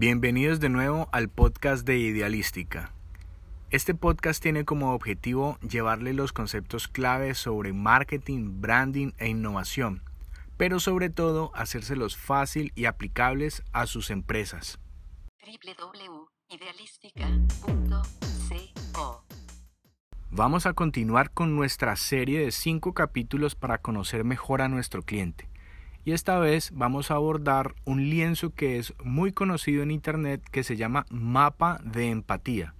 Bienvenidos de nuevo al podcast de Idealística. Este podcast tiene como objetivo llevarle los conceptos claves sobre marketing, branding e innovación, pero sobre todo hacérselos fácil y aplicables a sus empresas. www.idealistica.co Vamos a continuar con nuestra serie de 5 capítulos para conocer mejor a nuestro cliente. Y esta vez vamos a abordar un lienzo que es muy conocido en Internet que se llama mapa de empatía.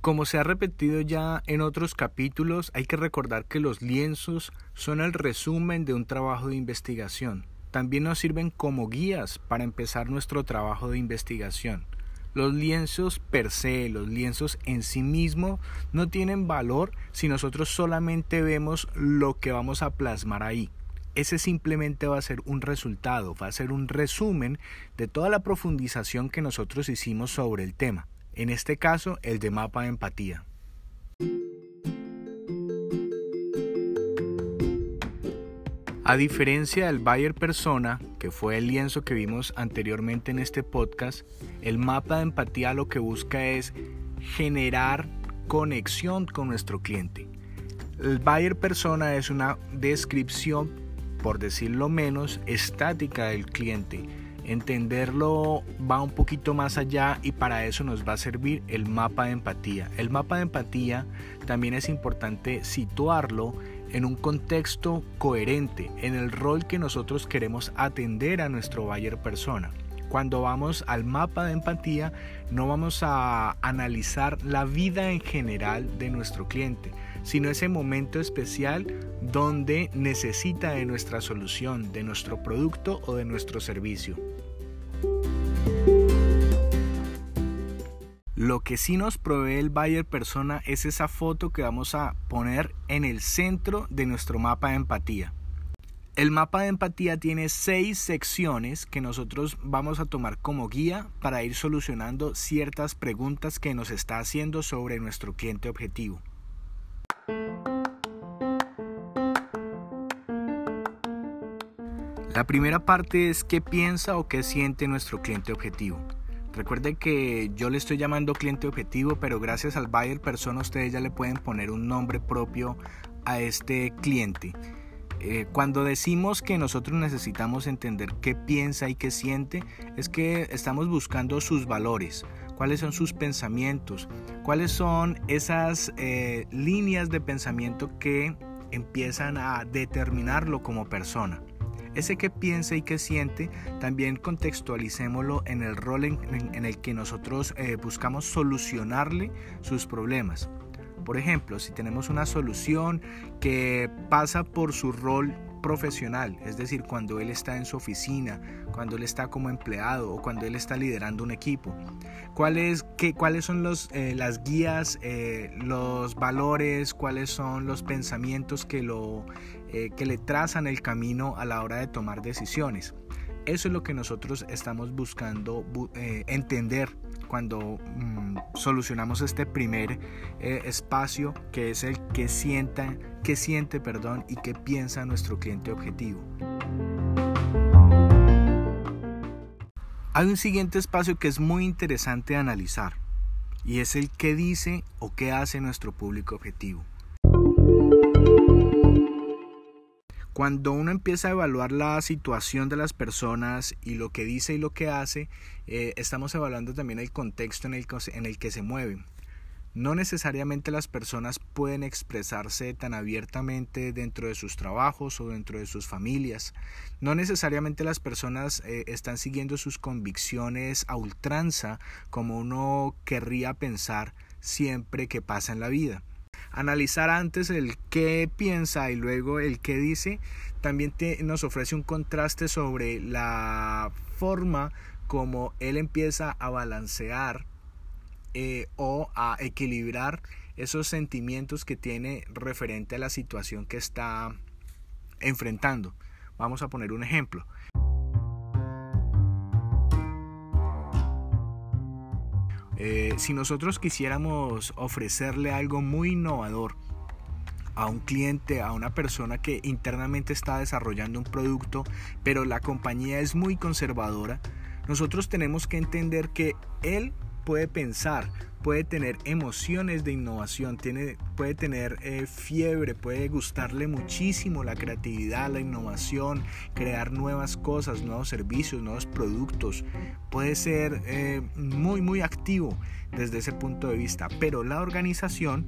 Como se ha repetido ya en otros capítulos, hay que recordar que los lienzos son el resumen de un trabajo de investigación. También nos sirven como guías para empezar nuestro trabajo de investigación. Los lienzos per se, los lienzos en sí mismos, no tienen valor si nosotros solamente vemos lo que vamos a plasmar ahí. Ese simplemente va a ser un resultado, va a ser un resumen de toda la profundización que nosotros hicimos sobre el tema en este caso el de mapa de empatía. A diferencia del Bayer Persona, que fue el lienzo que vimos anteriormente en este podcast, el mapa de empatía lo que busca es generar conexión con nuestro cliente. El Bayer Persona es una descripción, por decirlo menos, estática del cliente Entenderlo va un poquito más allá y para eso nos va a servir el mapa de empatía. El mapa de empatía también es importante situarlo en un contexto coherente, en el rol que nosotros queremos atender a nuestro buyer persona. Cuando vamos al mapa de empatía, no vamos a analizar la vida en general de nuestro cliente, sino ese momento especial donde necesita de nuestra solución, de nuestro producto o de nuestro servicio. Lo que sí nos provee el buyer persona es esa foto que vamos a poner en el centro de nuestro mapa de empatía. El mapa de empatía tiene seis secciones que nosotros vamos a tomar como guía para ir solucionando ciertas preguntas que nos está haciendo sobre nuestro cliente objetivo. La primera parte es qué piensa o qué siente nuestro cliente objetivo. Recuerde que yo le estoy llamando cliente objetivo, pero gracias al buyer persona ustedes ya le pueden poner un nombre propio a este cliente. Eh, cuando decimos que nosotros necesitamos entender qué piensa y qué siente, es que estamos buscando sus valores, cuáles son sus pensamientos, cuáles son esas eh, líneas de pensamiento que empiezan a determinarlo como persona. Ese que piensa y que siente, también contextualicémoslo en el rol en, el que nosotros eh, buscamos solucionarle sus problemas. Por ejemplo, si tenemos una solución que pasa por su rol profesional, es decir, cuando él está en su oficina, cuando él está como empleado o cuando él está liderando un equipo. ¿Cuáles, qué, cuáles son los, eh, las guías, eh, los valores, cuáles son los pensamientos que, lo, eh, que le trazan el camino a la hora de tomar decisiones? Eso es lo que nosotros estamos buscando entender cuando mm, solucionamos este primer eh, espacio que es el que sienta, que siente, perdón, y que piensa nuestro cliente objetivo. Hay un siguiente espacio que es muy interesante analizar y es el que dice o qué hace nuestro público objetivo. Cuando uno empieza a evaluar la situación de las personas y lo que dice y lo que hace, eh, estamos evaluando también el contexto en el, en el que se mueven. No necesariamente las personas pueden expresarse tan abiertamente dentro de sus trabajos o dentro de sus familias. No necesariamente las personas eh, están siguiendo sus convicciones a ultranza como uno querría pensar siempre que pasa en la vida analizar antes el qué piensa y luego el qué dice, también nos ofrece un contraste sobre la forma como él empieza a balancear eh, o a equilibrar esos sentimientos que tiene referente a la situación que está enfrentando. Vamos a poner un ejemplo. Eh, si nosotros quisiéramos ofrecerle algo muy innovador a un cliente, a una persona que internamente está desarrollando un producto, pero la compañía es muy conservadora, nosotros tenemos que entender que él puede pensar, puede tener emociones de innovación, tiene, puede tener eh, fiebre, puede gustarle muchísimo la creatividad, la innovación, crear nuevas cosas, nuevos servicios, nuevos productos. Puede ser eh, muy, muy activo desde ese punto de vista, pero la organización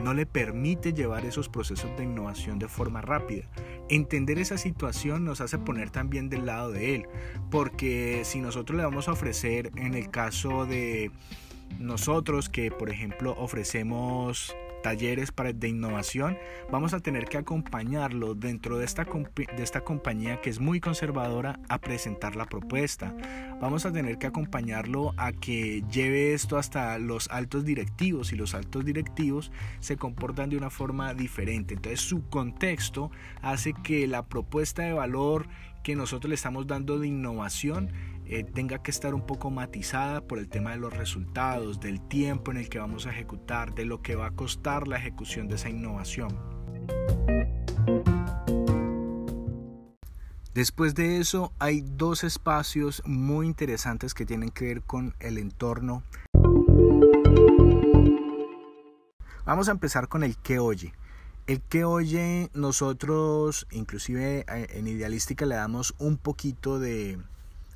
no le permite llevar esos procesos de innovación de forma rápida. Entender esa situación nos hace poner también del lado de él, porque si nosotros le vamos a ofrecer en el caso de nosotros que por ejemplo ofrecemos talleres para, de innovación, vamos a tener que acompañarlo dentro de esta, de esta compañía que es muy conservadora a presentar la propuesta. Vamos a tener que acompañarlo a que lleve esto hasta los altos directivos y los altos directivos se comportan de una forma diferente. Entonces su contexto hace que la propuesta de valor que nosotros le estamos dando de innovación eh, tenga que estar un poco matizada por el tema de los resultados, del tiempo en el que vamos a ejecutar, de lo que va a costar la ejecución de esa innovación. Después de eso hay dos espacios muy interesantes que tienen que ver con el entorno. Vamos a empezar con el que oye. El que oye nosotros, inclusive eh, en Idealística le damos un poquito de,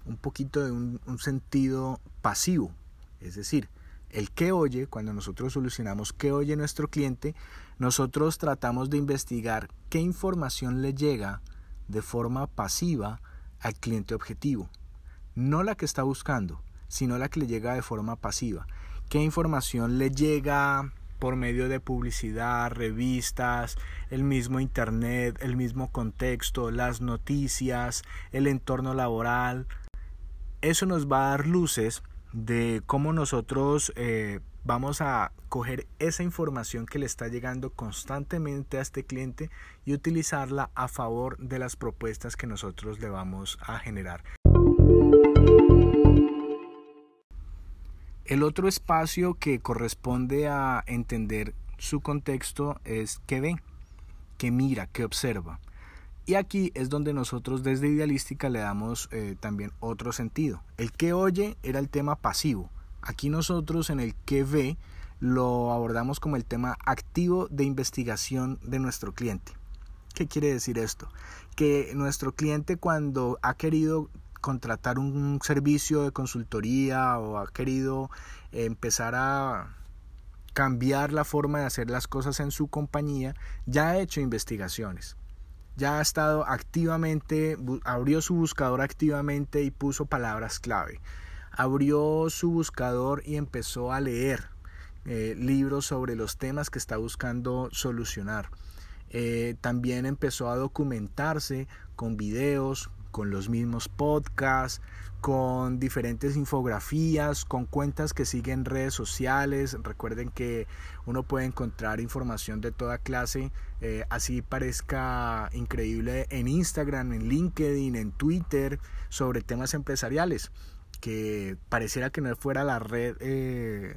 un poquito de un, sentido pasivo. Es decir, el que oye, cuando nosotros solucionamos qué oye nuestro cliente, nosotros tratamos de investigar qué información le llega de forma pasiva al cliente objetivo. No la que está buscando, sino la que le llega de forma pasiva. ¿Qué información le llega por medio de publicidad, revistas, el mismo internet, el mismo contexto, las noticias, el entorno laboral, eso nos va a dar luces de cómo nosotros eh, vamos a coger esa información que le está llegando constantemente a este cliente y utilizarla a favor de las propuestas que nosotros le vamos a generar. El otro espacio que corresponde a entender su contexto es que ve, que mira, que observa. Y aquí es donde nosotros desde Idealística le damos eh, también otro sentido. El que oye era el tema pasivo. Aquí nosotros en el que ve lo abordamos como el tema activo de investigación de nuestro cliente. ¿Qué quiere decir esto? Que nuestro cliente cuando ha querido contratar un servicio de consultoría o ha querido empezar a cambiar la forma de hacer las cosas en su compañía, ya ha hecho investigaciones ya ha estado activamente, abrió su buscador activamente y puso palabras clave. Abrió su buscador y empezó a leer eh, libros sobre los temas que está buscando solucionar. Eh, también empezó a documentarse con videos, con los mismos podcasts, con diferentes infografías, con cuentas que siguen redes sociales. Recuerden que uno puede encontrar información de toda clase, eh, así parezca increíble en Instagram, en LinkedIn, en Twitter, sobre temas empresariales, que pareciera que no fuera la red eh,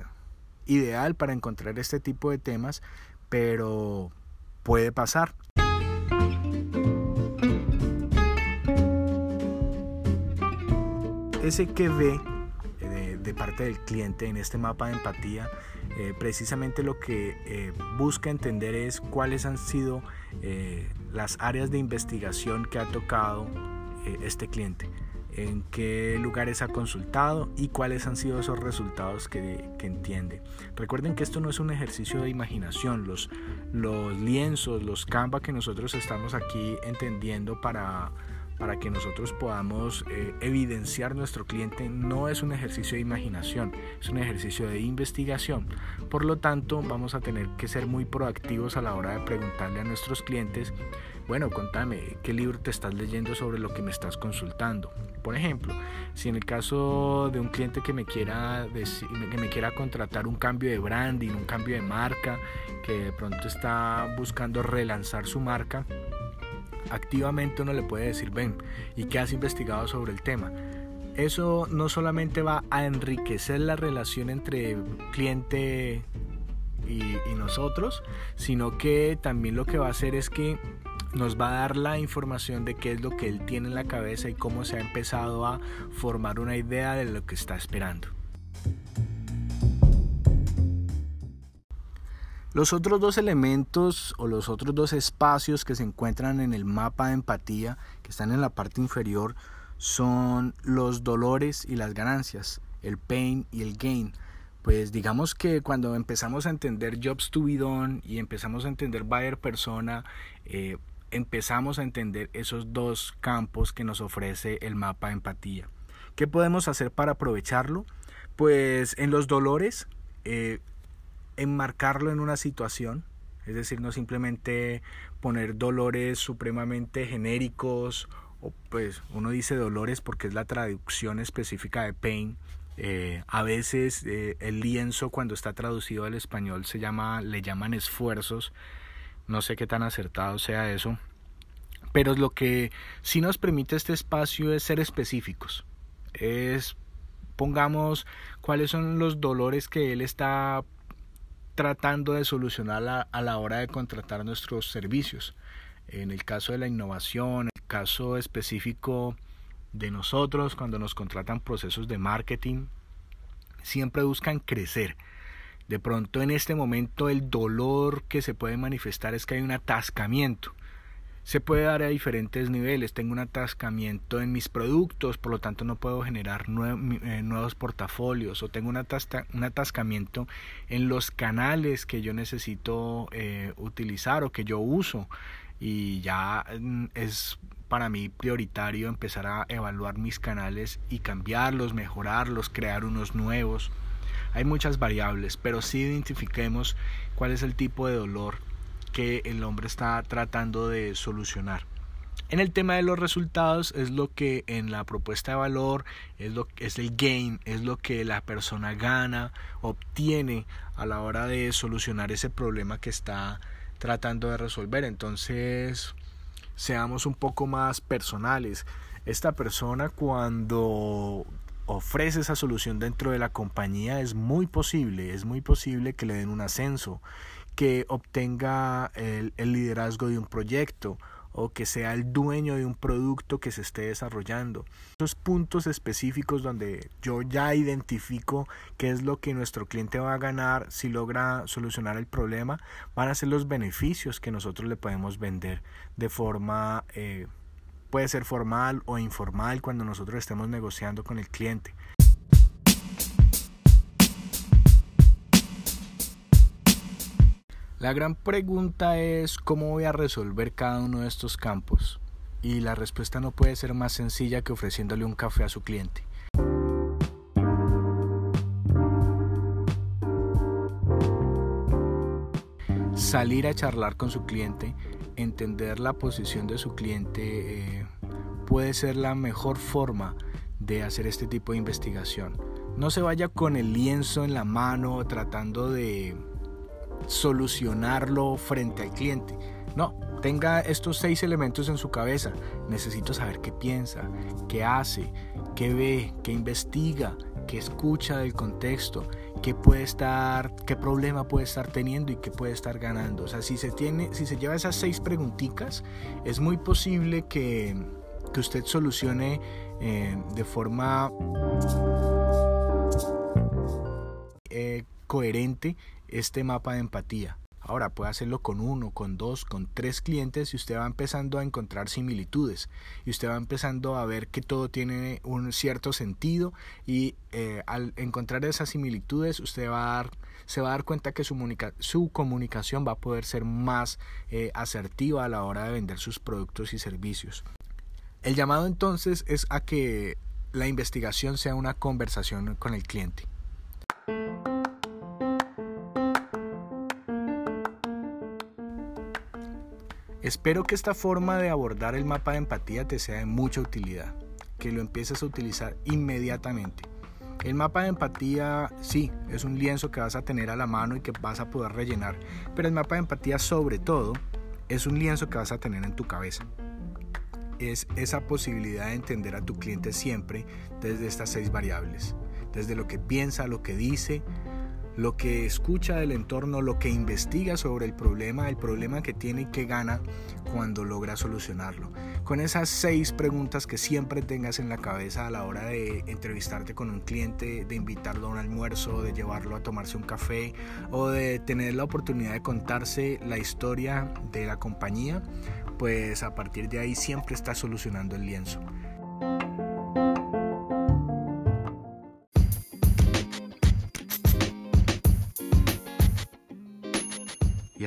ideal para encontrar este tipo de temas, pero puede pasar. Ese que ve eh, de, parte del cliente en este mapa de empatía, eh, precisamente lo que eh, busca entender es cuáles han sido las áreas de investigación que ha tocado este cliente, en qué lugares ha consultado y cuáles han sido esos resultados que, que, entiende. Recuerden que esto no es un ejercicio de imaginación, los, los lienzos, los canvas que nosotros estamos aquí entendiendo para para que nosotros podamos eh, evidenciar nuestro cliente no es un ejercicio de imaginación, es un ejercicio de investigación. Por lo tanto, vamos a tener que ser muy proactivos a la hora de preguntarle a nuestros clientes, bueno, contame, ¿qué libro te estás leyendo sobre lo que me estás consultando? Por ejemplo, si en el caso de un cliente que me quiera, que me quiera contratar un cambio de branding, un cambio de marca, que de pronto está buscando relanzar su marca, activamente uno le puede decir, ven, ¿y qué has investigado sobre el tema? Eso no solamente va a enriquecer la relación entre cliente y, nosotros, sino que también lo que va a hacer es que nos va a dar la información de qué es lo que él tiene en la cabeza y cómo se ha empezado a formar una idea de lo que está esperando. Los otros dos elementos o los otros dos espacios que se encuentran en el mapa de empatía, que están en la parte inferior, son los dolores y las ganancias, el pain y el gain. Pues digamos que cuando empezamos a entender Jobs to be done y empezamos a entender Buyer Persona, eh, empezamos a entender esos dos campos que nos ofrece el mapa de empatía. ¿Qué podemos hacer para aprovecharlo? Pues en los dolores, eh, enmarcarlo en una situación, es decir, no simplemente poner dolores supremamente genéricos, o pues uno dice dolores porque es la traducción específica de pain. Eh, a veces eh, el lienzo cuando está traducido al español se llama, le llaman esfuerzos, no sé qué tan acertado sea eso, pero lo que sí nos permite este espacio es ser específicos. Es, pongamos, cuáles son los dolores que él está tratando de solucionar a, la hora de contratar nuestros servicios. En el caso de la innovación, en el caso específico de nosotros, cuando nos contratan procesos de marketing, siempre buscan crecer de pronto en este momento el dolor que se puede manifestar es que hay un atascamiento. Se puede dar a diferentes niveles. Tengo un atascamiento en mis productos, por lo tanto no puedo generar eh, nuevos portafolios. O tengo un, atascamiento en los canales que yo necesito eh, utilizar o que yo uso. Y ya mm, es para mí prioritario empezar a evaluar mis canales y cambiarlos, mejorarlos, crear unos nuevos. Hay muchas variables, pero sí identifiquemos cuál es el tipo de dolor que el hombre está tratando de solucionar. En el tema de los resultados es lo que en la propuesta de valor es lo es el gain, es lo que la persona gana, obtiene a la hora de solucionar ese problema que está tratando de resolver. Entonces, seamos un poco más personales. Esta persona cuando ofrece esa solución dentro de la compañía, es muy posible, es muy posible que le den un ascenso, que obtenga el, liderazgo de un proyecto o que sea el dueño de un producto que se esté desarrollando. Esos puntos específicos donde yo ya identifico qué es lo que nuestro cliente va a ganar si logra solucionar el problema, van a ser los beneficios que nosotros le podemos vender de forma eh, Puede ser formal o informal cuando nosotros estemos negociando con el cliente. La gran pregunta es cómo voy a resolver cada uno de estos campos. Y la respuesta no puede ser más sencilla que ofreciéndole un café a su cliente. Salir a charlar con su cliente entender la posición de su cliente eh, puede ser la mejor forma de hacer este tipo de investigación. No se vaya con el lienzo en la mano tratando de solucionarlo frente al cliente. No, tenga estos seis elementos en su cabeza. Necesito saber qué piensa, qué hace, qué ve, qué investiga, qué escucha del contexto, qué puede estar, qué problema puede estar teniendo y qué puede estar ganando. O sea, si se tiene, si se lleva esas seis preguntitas, es muy posible que, que usted solucione eh, de forma eh, coherente este mapa de empatía. Ahora puede hacerlo con uno, con dos, con tres clientes y usted va empezando a encontrar similitudes y usted va empezando a ver que todo tiene un cierto sentido y eh, al encontrar esas similitudes usted va a dar, se va a dar cuenta que su, su comunicación va a poder ser más eh, asertiva a la hora de vender sus productos y servicios. El llamado entonces es a que la investigación sea una conversación con el cliente. Espero que esta forma de abordar el mapa de empatía te sea de mucha utilidad, que lo empieces a utilizar inmediatamente. El mapa de empatía, sí, es un lienzo que vas a tener a la mano y que vas a poder rellenar, pero el mapa de empatía sobre todo es un lienzo que vas a tener en tu cabeza. Es esa posibilidad de entender a tu cliente siempre desde estas seis variables, desde lo que piensa, lo que dice, lo que escucha del entorno, lo que investiga sobre el problema, el problema que tiene y que gana cuando logra solucionarlo. Con esas seis preguntas que siempre tengas en la cabeza a la hora de entrevistarte con un cliente, de invitarlo a un almuerzo, de llevarlo a tomarse un café o de tener la oportunidad de contarse la historia de la compañía, pues a partir de ahí siempre estás solucionando el lienzo.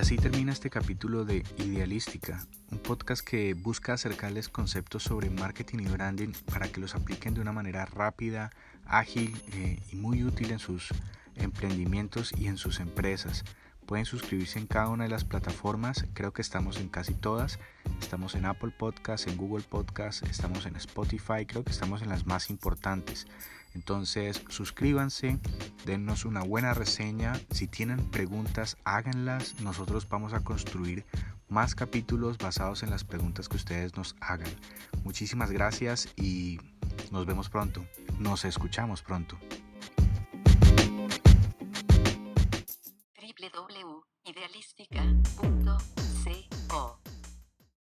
Así termina este capítulo de Idealística, un podcast que busca acercarles conceptos sobre marketing y branding para que los apliquen de una manera rápida, ágil eh, y muy útil en sus emprendimientos y en sus empresas. Pueden suscribirse en cada una de las plataformas, creo que estamos en casi todas. Estamos en Apple Podcast, en Google Podcast, estamos en Spotify, creo que estamos en las más importantes. Entonces suscríbanse, dennos una buena reseña. Si tienen preguntas, háganlas. Nosotros vamos a construir más capítulos basados en las preguntas que ustedes nos hagan. Muchísimas gracias y nos vemos pronto. Nos escuchamos pronto.